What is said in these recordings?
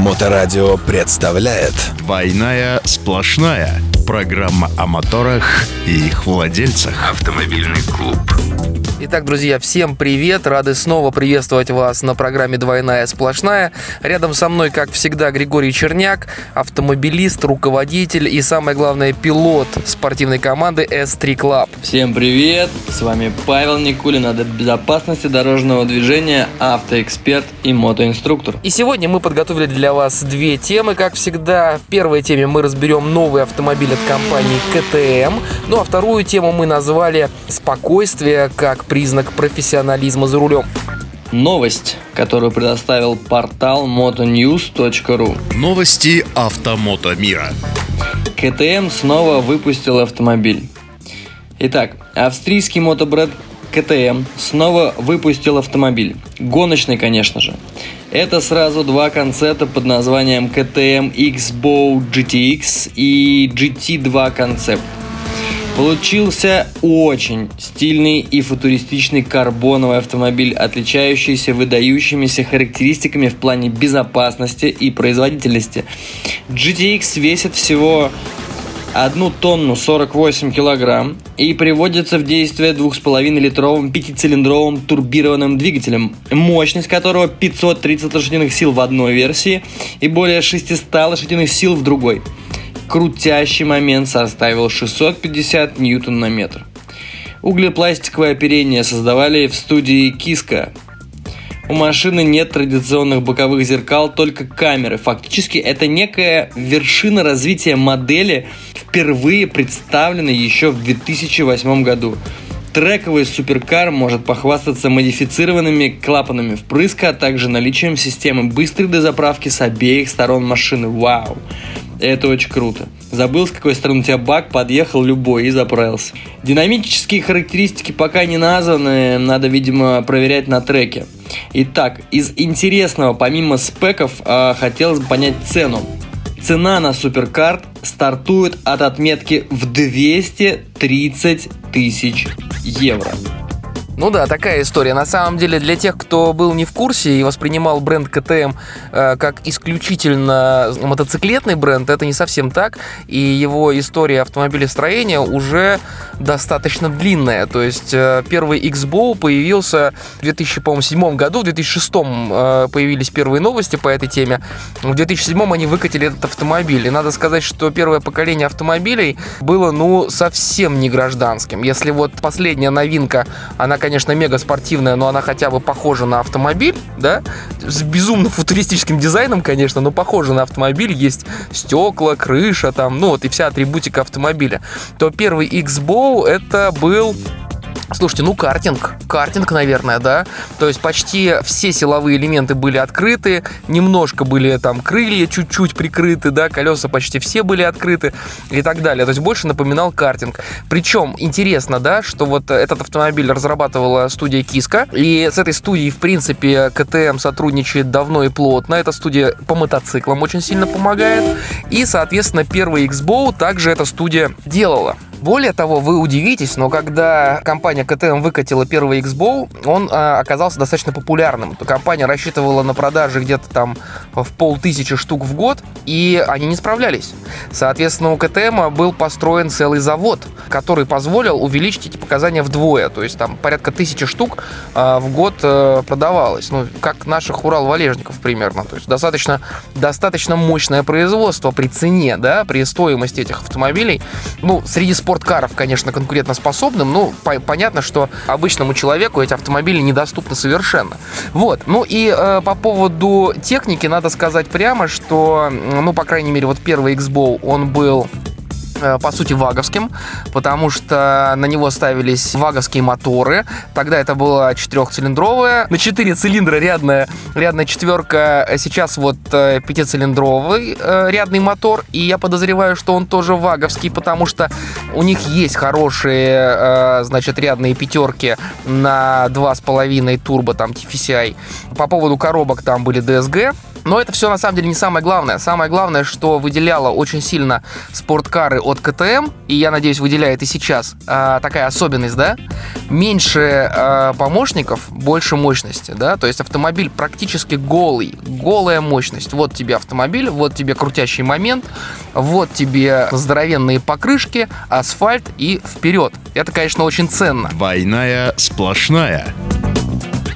Моторадио представляет. «Двойная сплошная» Программа о моторах и их владельцах. Автомобильный клуб Итак, друзья, всем привет! Рады снова приветствовать вас на программе «Двойная сплошная». Рядом со мной, как всегда, Григорий Черняк, автомобилист, руководитель и, самое главное, пилот спортивной команды S3 Club. Всем привет! С вами Павел Никулин от безопасности дорожного движения, автоэксперт и мотоинструктор. И сегодня мы подготовили для вас две темы, как всегда. В первой теме мы разберем новый автомобиль от компании КТМ, ну а вторую тему мы назвали «Спокойствие как признак профессионализма за рулем. Новость, которую предоставил портал motonews.ru. Новости автомото мира. КТМ снова выпустил автомобиль. Итак, австрийский мотобренд КТМ снова выпустил автомобиль. Гоночный, конечно же. Это сразу два концепта под названием КТМ X-Bow GTX и GT2 концепт. Получился очень стильный и футуристичный карбоновый автомобиль, отличающийся выдающимися характеристиками в плане безопасности и производительности. GTX весит всего 1 тонну 48 килограмм и приводится в действие 2,5-литровым пятицилиндровым турбированным двигателем, мощность которого 530 лошадиных сил в одной версии и более 600 лошадиных сил в другой крутящий момент составил 650 ньютон на метр. Углепластиковое оперение создавали в студии Киска. У машины нет традиционных боковых зеркал, только камеры. Фактически это некая вершина развития модели, впервые представленной еще в 2008 году. Трековый суперкар может похвастаться модифицированными клапанами впрыска, а также наличием системы быстрой дозаправки с обеих сторон машины. Вау! Это очень круто. Забыл, с какой стороны у тебя бак, подъехал любой и заправился. Динамические характеристики пока не названы, надо, видимо, проверять на треке. Итак, из интересного, помимо спеков, а, хотелось бы понять цену. Цена на суперкарт стартует от отметки в 230 тысяч евро. Ну да, такая история. На самом деле, для тех, кто был не в курсе и воспринимал бренд КТМ э, как исключительно мотоциклетный бренд, это не совсем так. И его история автомобилестроения уже достаточно длинная. То есть э, первый X-Bow появился в 2007 году, в 2006 э, появились первые новости по этой теме. В 2007 они выкатили этот автомобиль. И надо сказать, что первое поколение автомобилей было, ну, совсем не гражданским. Если вот последняя новинка, она, конечно, мега спортивная, но она хотя бы похожа на автомобиль, да, с безумно футуристическим дизайном, конечно, но похожа на автомобиль, есть стекла, крыша, там, ну вот и вся атрибутика автомобиля, то первый X-Bow это был Слушайте, ну картинг, картинг, наверное, да. То есть почти все силовые элементы были открыты, немножко были там крылья чуть-чуть прикрыты, да, колеса почти все были открыты и так далее. То есть больше напоминал картинг. Причем интересно, да, что вот этот автомобиль разрабатывала студия Киска, и с этой студией, в принципе, КТМ сотрудничает давно и плотно. Эта студия по мотоциклам очень сильно помогает. И, соответственно, первый X-Bow также эта студия делала. Более того, вы удивитесь, но когда компания KTM выкатила первый X-Bow, он а, оказался достаточно популярным. Компания рассчитывала на продажи где-то там в полтысячи штук в год, и они не справлялись. Соответственно, у KTM был построен целый завод, который позволил увеличить эти показания вдвое. То есть там порядка тысячи штук а, в год а, продавалось. Ну, как наших Урал-валежников примерно. То есть достаточно, достаточно мощное производство при цене, да, при стоимости этих автомобилей. Ну, среди спортсменов спорткаров, конечно, конкурентоспособным, но по- понятно, что обычному человеку эти автомобили недоступны совершенно. Вот. Ну и э, по поводу техники надо сказать прямо, что, ну, по крайней мере, вот первый X-Bow, он был по сути, ваговским, потому что на него ставились ваговские моторы. Тогда это была четырехцилиндровая. На четыре цилиндра рядная, рядная четверка. Сейчас вот э, пятицилиндровый э, рядный мотор. И я подозреваю, что он тоже ваговский, потому что у них есть хорошие, значит, рядные пятерки на 2,5 турбо, там, TFCI. По поводу коробок там были DSG Но это все на самом деле не самое главное. Самое главное, что выделяло очень сильно спорткары от КТМ, и я надеюсь, выделяет и сейчас, а, такая особенность, да? Меньше а, помощников, больше мощности, да? То есть автомобиль практически голый, голая мощность. Вот тебе автомобиль, вот тебе крутящий момент, вот тебе здоровенные покрышки, асфальт и вперед. Это, конечно, очень ценно. Двойная сплошная.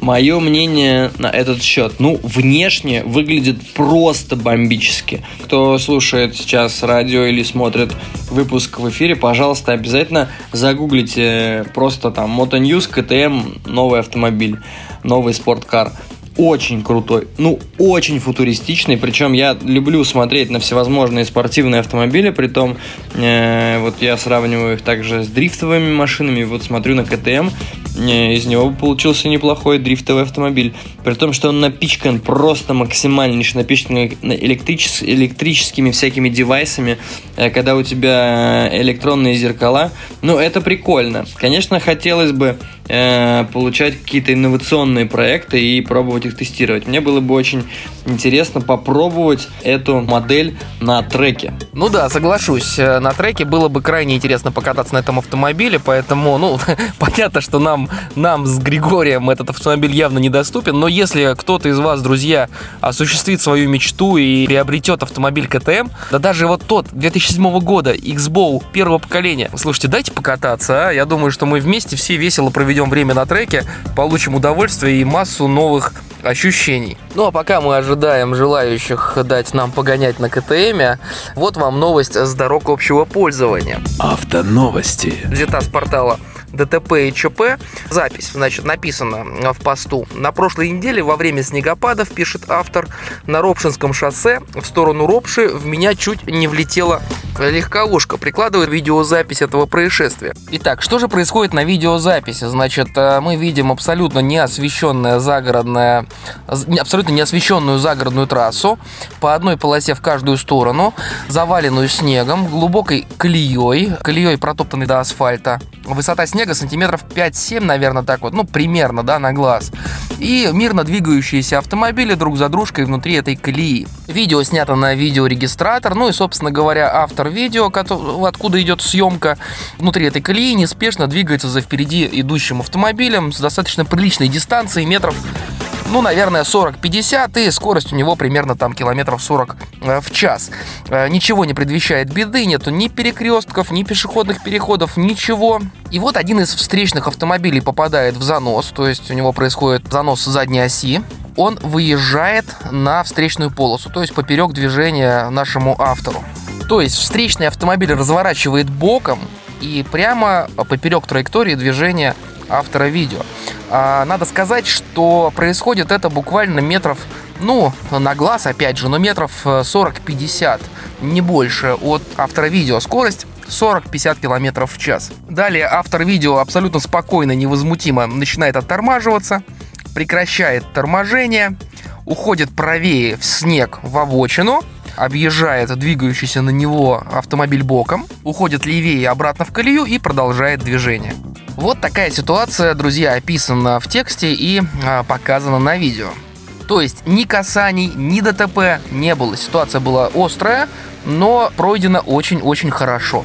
Мое мнение на этот счет. Ну, внешне выглядит просто бомбически. Кто слушает сейчас радио или смотрит выпуск в эфире, пожалуйста, обязательно загуглите просто там Moto News, KTM, новый автомобиль, новый спорткар очень крутой, ну, очень футуристичный, причем я люблю смотреть на всевозможные спортивные автомобили, при том, э, вот я сравниваю их также с дрифтовыми машинами, вот смотрю на КТМ, э, из него получился неплохой дрифтовый автомобиль, при том, что он напичкан просто максимальнейше, напичкан электричес, электрическими всякими девайсами, э, когда у тебя электронные зеркала, ну, это прикольно. Конечно, хотелось бы э, получать какие-то инновационные проекты и пробовать их тестировать. Мне было бы очень интересно попробовать эту модель на треке. Ну да, соглашусь. Э, на треке было бы крайне интересно покататься на этом автомобиле, поэтому, ну, понятно, что нам, нам с Григорием этот автомобиль явно недоступен, но если кто-то из вас, друзья, осуществит свою мечту и приобретет автомобиль КТМ, да даже вот тот 2007 года X-Bow первого поколения, слушайте, дайте покататься, а? Я думаю, что мы вместе все весело проведем время на треке, получим удовольствие и массу новых ощущений. Ну а пока мы ожидаем желающих дать нам погонять на КТМ, вот вам новость с дорог общего пользования. Автоновости. Взята с портала ДТП и ЧП. Запись, значит, написана в посту. На прошлой неделе во время снегопадов, пишет автор, на Ропшинском шоссе в сторону Ропши в меня чуть не влетела легковушка. Прикладывает видеозапись этого происшествия. Итак, что же происходит на видеозаписи? Значит, э, мы видим абсолютно неосвещенная загородная, абсолютно неосвещенную загородную трассу по одной полосе в каждую сторону, заваленную снегом, глубокой колеей, колеей протоптанной до асфальта. Высота снега сантиметров 5-7, наверное, так вот, ну, примерно, да, на глаз. И мирно двигающиеся автомобили друг за дружкой внутри этой колеи. Видео снято на видеорегистратор, ну и, собственно говоря, автор видео, откуда идет съемка внутри этой колеи, неспешно двигается за впереди идущим автомобилем с достаточно приличной дистанцией, метров ну, наверное, 40-50, и скорость у него примерно там километров 40 э, в час. Э, ничего не предвещает беды, нету ни перекрестков, ни пешеходных переходов, ничего. И вот один из встречных автомобилей попадает в занос, то есть у него происходит занос задней оси, он выезжает на встречную полосу, то есть поперек движения нашему автору. То есть встречный автомобиль разворачивает боком и прямо поперек траектории движения автора видео. А, надо сказать, что происходит это буквально метров, ну, на глаз, опять же, но метров 40-50, э, не больше от автора видео. Скорость 40-50 км в час. Далее автор видео абсолютно спокойно, невозмутимо начинает оттормаживаться, прекращает торможение, уходит правее в снег в обочину, объезжает двигающийся на него автомобиль боком, уходит левее обратно в колею и продолжает движение. Вот такая ситуация, друзья, описана в тексте и а, показана на видео. То есть ни касаний, ни ДТП не было. Ситуация была острая, но пройдена очень-очень хорошо.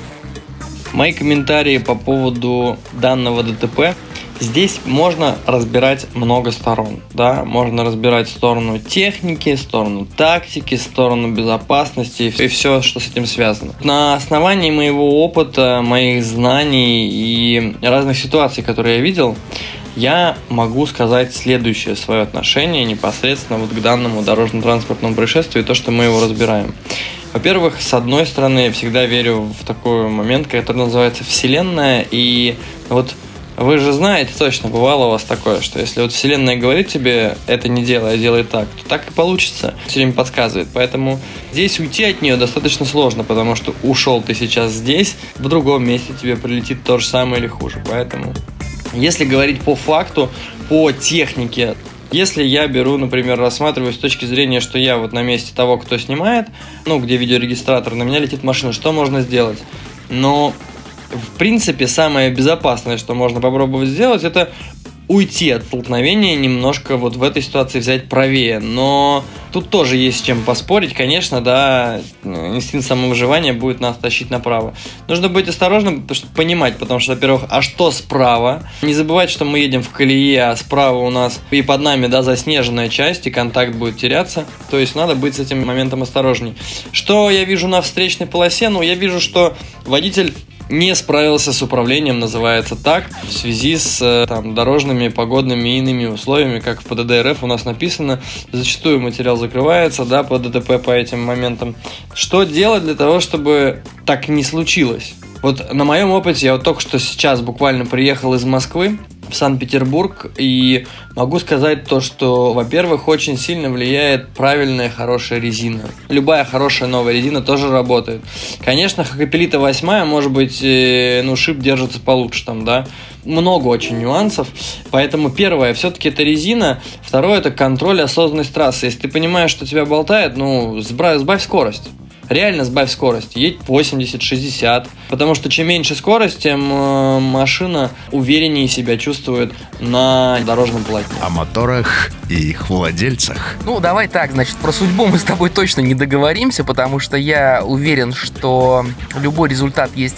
Мои комментарии по поводу данного ДТП Здесь можно разбирать много сторон, да, можно разбирать сторону техники, сторону тактики, сторону безопасности и все, что с этим связано. На основании моего опыта, моих знаний и разных ситуаций, которые я видел, я могу сказать следующее свое отношение непосредственно вот к данному дорожно-транспортному происшествию и то, что мы его разбираем. Во-первых, с одной стороны, я всегда верю в такой момент, который называется Вселенная, и вот вы же знаете точно, бывало у вас такое, что если вот Вселенная говорит тебе это не делай, а делай так, то так и получится. Все время подсказывает. Поэтому здесь уйти от нее достаточно сложно, потому что ушел ты сейчас здесь, в другом месте тебе прилетит то же самое или хуже. Поэтому, если говорить по факту, по технике, если я беру, например, рассматриваю с точки зрения, что я вот на месте того, кто снимает, ну, где видеорегистратор, на меня летит машина, что можно сделать? Но в принципе, самое безопасное, что можно попробовать сделать, это уйти от столкновения, немножко вот в этой ситуации взять правее. Но тут тоже есть с чем поспорить, конечно, да, инстинкт самовыживания будет нас тащить направо. Нужно быть осторожным, потому что понимать, потому что, во-первых, а что справа? Не забывать, что мы едем в колее, а справа у нас и под нами, да, заснеженная часть, и контакт будет теряться. То есть надо быть с этим моментом осторожней. Что я вижу на встречной полосе? Ну, я вижу, что водитель не справился с управлением, называется так, в связи с э, там, дорожными, погодными и иными условиями, как в ПДД РФ у нас написано, зачастую материал закрывается, да, по ДТП по этим моментам. Что делать для того, чтобы так не случилось? Вот на моем опыте, я вот только что сейчас буквально приехал из Москвы, в Санкт-Петербург, и могу сказать то, что, во-первых, очень сильно влияет правильная хорошая резина. Любая хорошая новая резина тоже работает. Конечно, Хакапелита 8, может быть, э, ну, шип держится получше там, да, много очень нюансов. Поэтому первое, все-таки это резина. Второе, это контроль осознанность трассы. Если ты понимаешь, что тебя болтает, ну, сбавь, скорость реально сбавь скорость, едь 80-60, потому что чем меньше скорость, тем э, машина увереннее себя чувствует на дорожном полотне. О моторах и их владельцах. Ну, давай так, значит, про судьбу мы с тобой точно не договоримся, потому что я уверен, что любой результат есть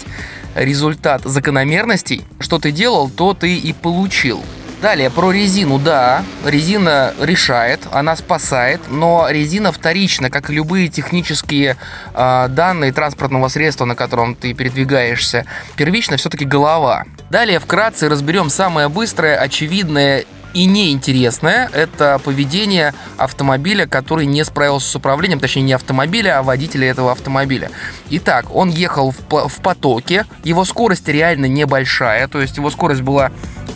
результат закономерностей. Что ты делал, то ты и получил. Далее, про резину, да, резина решает, она спасает, но резина вторична, как и любые технические э, данные транспортного средства, на котором ты передвигаешься. Первично все-таки голова. Далее, вкратце разберем самое быстрое, очевидное и неинтересное – это поведение автомобиля, который не справился с управлением, точнее не автомобиля, а водителя этого автомобиля. Итак, он ехал в, в потоке, его скорость реально небольшая, то есть его скорость была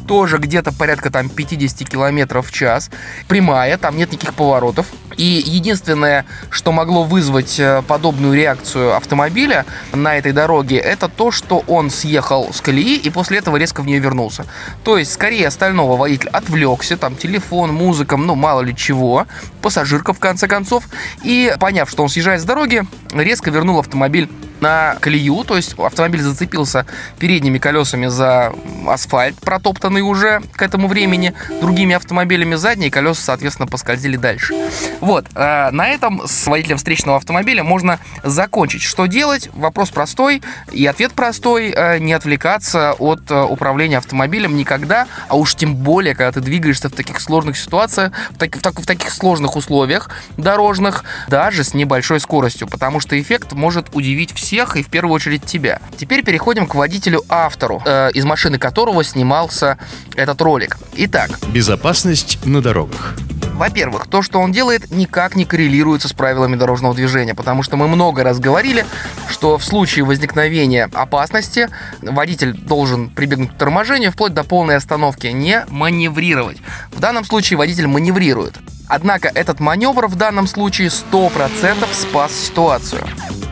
тоже где-то порядка там 50 километров в час. Прямая, там нет никаких поворотов. И единственное, что могло вызвать э, подобную реакцию автомобиля на этой дороге, это то, что он съехал с колеи и после этого резко в нее вернулся. То есть, скорее остального водитель отвлекся, там телефон, музыка, ну мало ли чего, пассажирка в конце концов, и поняв, что он съезжает с дороги, резко вернул автомобиль на колею, то есть автомобиль зацепился передними колесами за асфальт, протоптанный уже к этому времени другими автомобилями, задние колеса, соответственно, поскользили дальше. Вот, э, на этом с водителем встречного автомобиля можно закончить. Что делать? Вопрос простой и ответ простой. Э, не отвлекаться от э, управления автомобилем никогда, а уж тем более, когда ты двигаешься в таких сложных ситуациях, в, так, в, так, в таких сложных условиях дорожных, даже с небольшой скоростью, потому что эффект может удивить всех всех и в первую очередь тебя. Теперь переходим к водителю-автору, э, из машины которого снимался этот ролик. Итак. Безопасность на дорогах. Во-первых, то, что он делает, никак не коррелируется с правилами дорожного движения, потому что мы много раз говорили, что в случае возникновения опасности водитель должен прибегнуть к торможению вплоть до полной остановки, не маневрировать. В данном случае водитель маневрирует. Однако этот маневр в данном случае 100% спас ситуацию.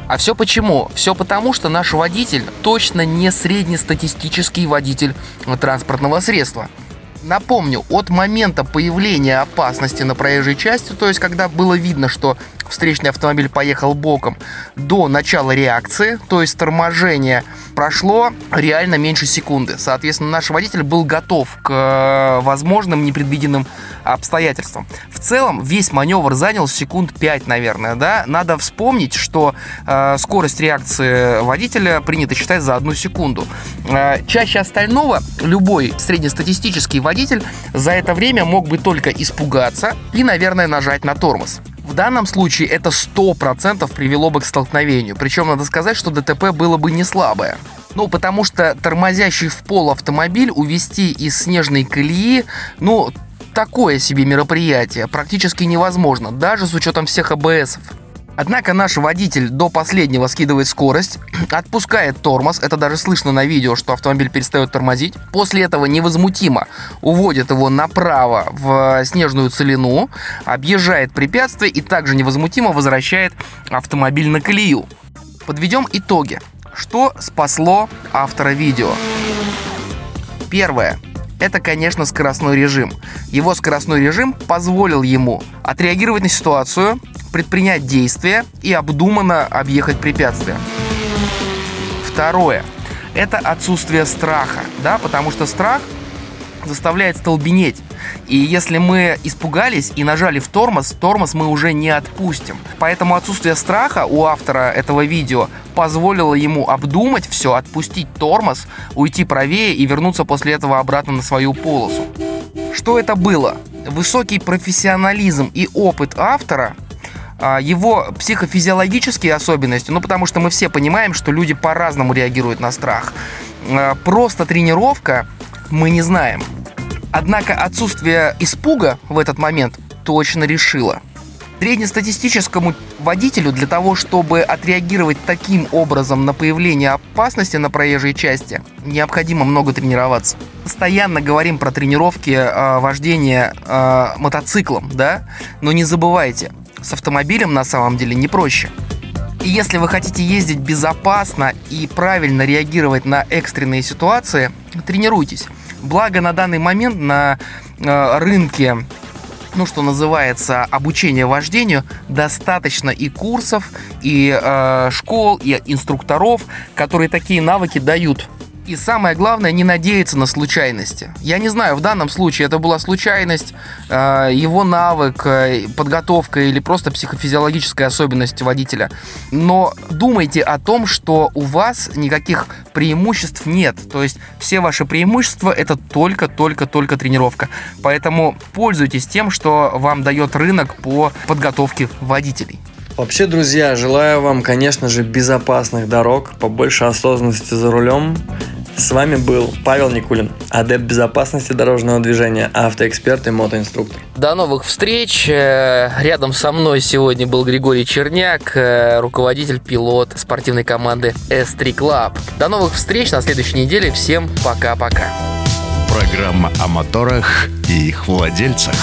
А все почему? Все потому, что наш водитель точно не среднестатистический водитель транспортного средства. Напомню, от момента появления опасности на проезжей части, то есть когда было видно, что встречный автомобиль поехал боком, до начала реакции, то есть торможения, прошло реально меньше секунды. Соответственно, наш водитель был готов к э, возможным непредвиденным обстоятельствам. В целом, весь маневр занял секунд 5, наверное, да. Надо вспомнить, что э, скорость реакции водителя принято считать за одну секунду. Э, чаще остального любой среднестатистический водитель за это время мог бы только испугаться и, наверное, нажать на тормоз. В данном случае это 100% привело бы к столкновению. Причем надо сказать, что ДТП было бы не слабое. Ну, потому что тормозящий в пол автомобиль увести из снежной колеи, ну, такое себе мероприятие практически невозможно, даже с учетом всех АБСов. Однако наш водитель до последнего скидывает скорость, отпускает тормоз, это даже слышно на видео, что автомобиль перестает тормозить. После этого невозмутимо уводит его направо в снежную целину, объезжает препятствие и также невозмутимо возвращает автомобиль на колею. Подведем итоги. Что спасло автора видео? Первое это, конечно, скоростной режим. Его скоростной режим позволил ему отреагировать на ситуацию, предпринять действия и обдуманно объехать препятствия. Второе. Это отсутствие страха, да, потому что страх заставляет столбенеть. И если мы испугались и нажали в тормоз, тормоз мы уже не отпустим. Поэтому отсутствие страха у автора этого видео позволило ему обдумать все, отпустить тормоз, уйти правее и вернуться после этого обратно на свою полосу. Что это было? Высокий профессионализм и опыт автора а, его психофизиологические особенности, ну потому что мы все понимаем, что люди по-разному реагируют на страх. А, просто тренировка мы не знаем. Однако отсутствие испуга в этот момент точно решило. Среднестатистическому водителю для того, чтобы отреагировать таким образом на появление опасности на проезжей части, необходимо много тренироваться. Постоянно говорим про тренировки э, вождения э, мотоциклом, да? Но не забывайте, с автомобилем на самом деле не проще. И если вы хотите ездить безопасно и правильно реагировать на экстренные ситуации, тренируйтесь. Благо на данный момент на э, рынке ну, что называется, обучение вождению, достаточно и курсов, и э, школ, и инструкторов, которые такие навыки дают. И самое главное, не надеяться на случайности. Я не знаю, в данном случае это была случайность, э, его навык, э, подготовка или просто психофизиологическая особенность водителя. Но думайте о том, что у вас никаких преимуществ нет. То есть все ваши преимущества это только-только-только тренировка. Поэтому пользуйтесь тем, что вам дает рынок по подготовке водителей. Вообще, друзья, желаю вам, конечно же, безопасных дорог, побольше осознанности за рулем. С вами был Павел Никулин, адепт безопасности дорожного движения, автоэксперт и мотоинструктор. До новых встреч. Э, рядом со мной сегодня был Григорий Черняк, э, руководитель, пилот спортивной команды S3 Club. До новых встреч на следующей неделе. Всем пока-пока. Программа о моторах и их владельцах.